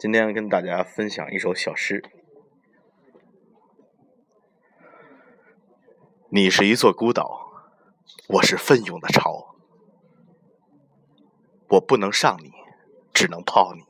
今天跟大家分享一首小诗。你是一座孤岛我是奋勇的潮我不能上你只能泡你。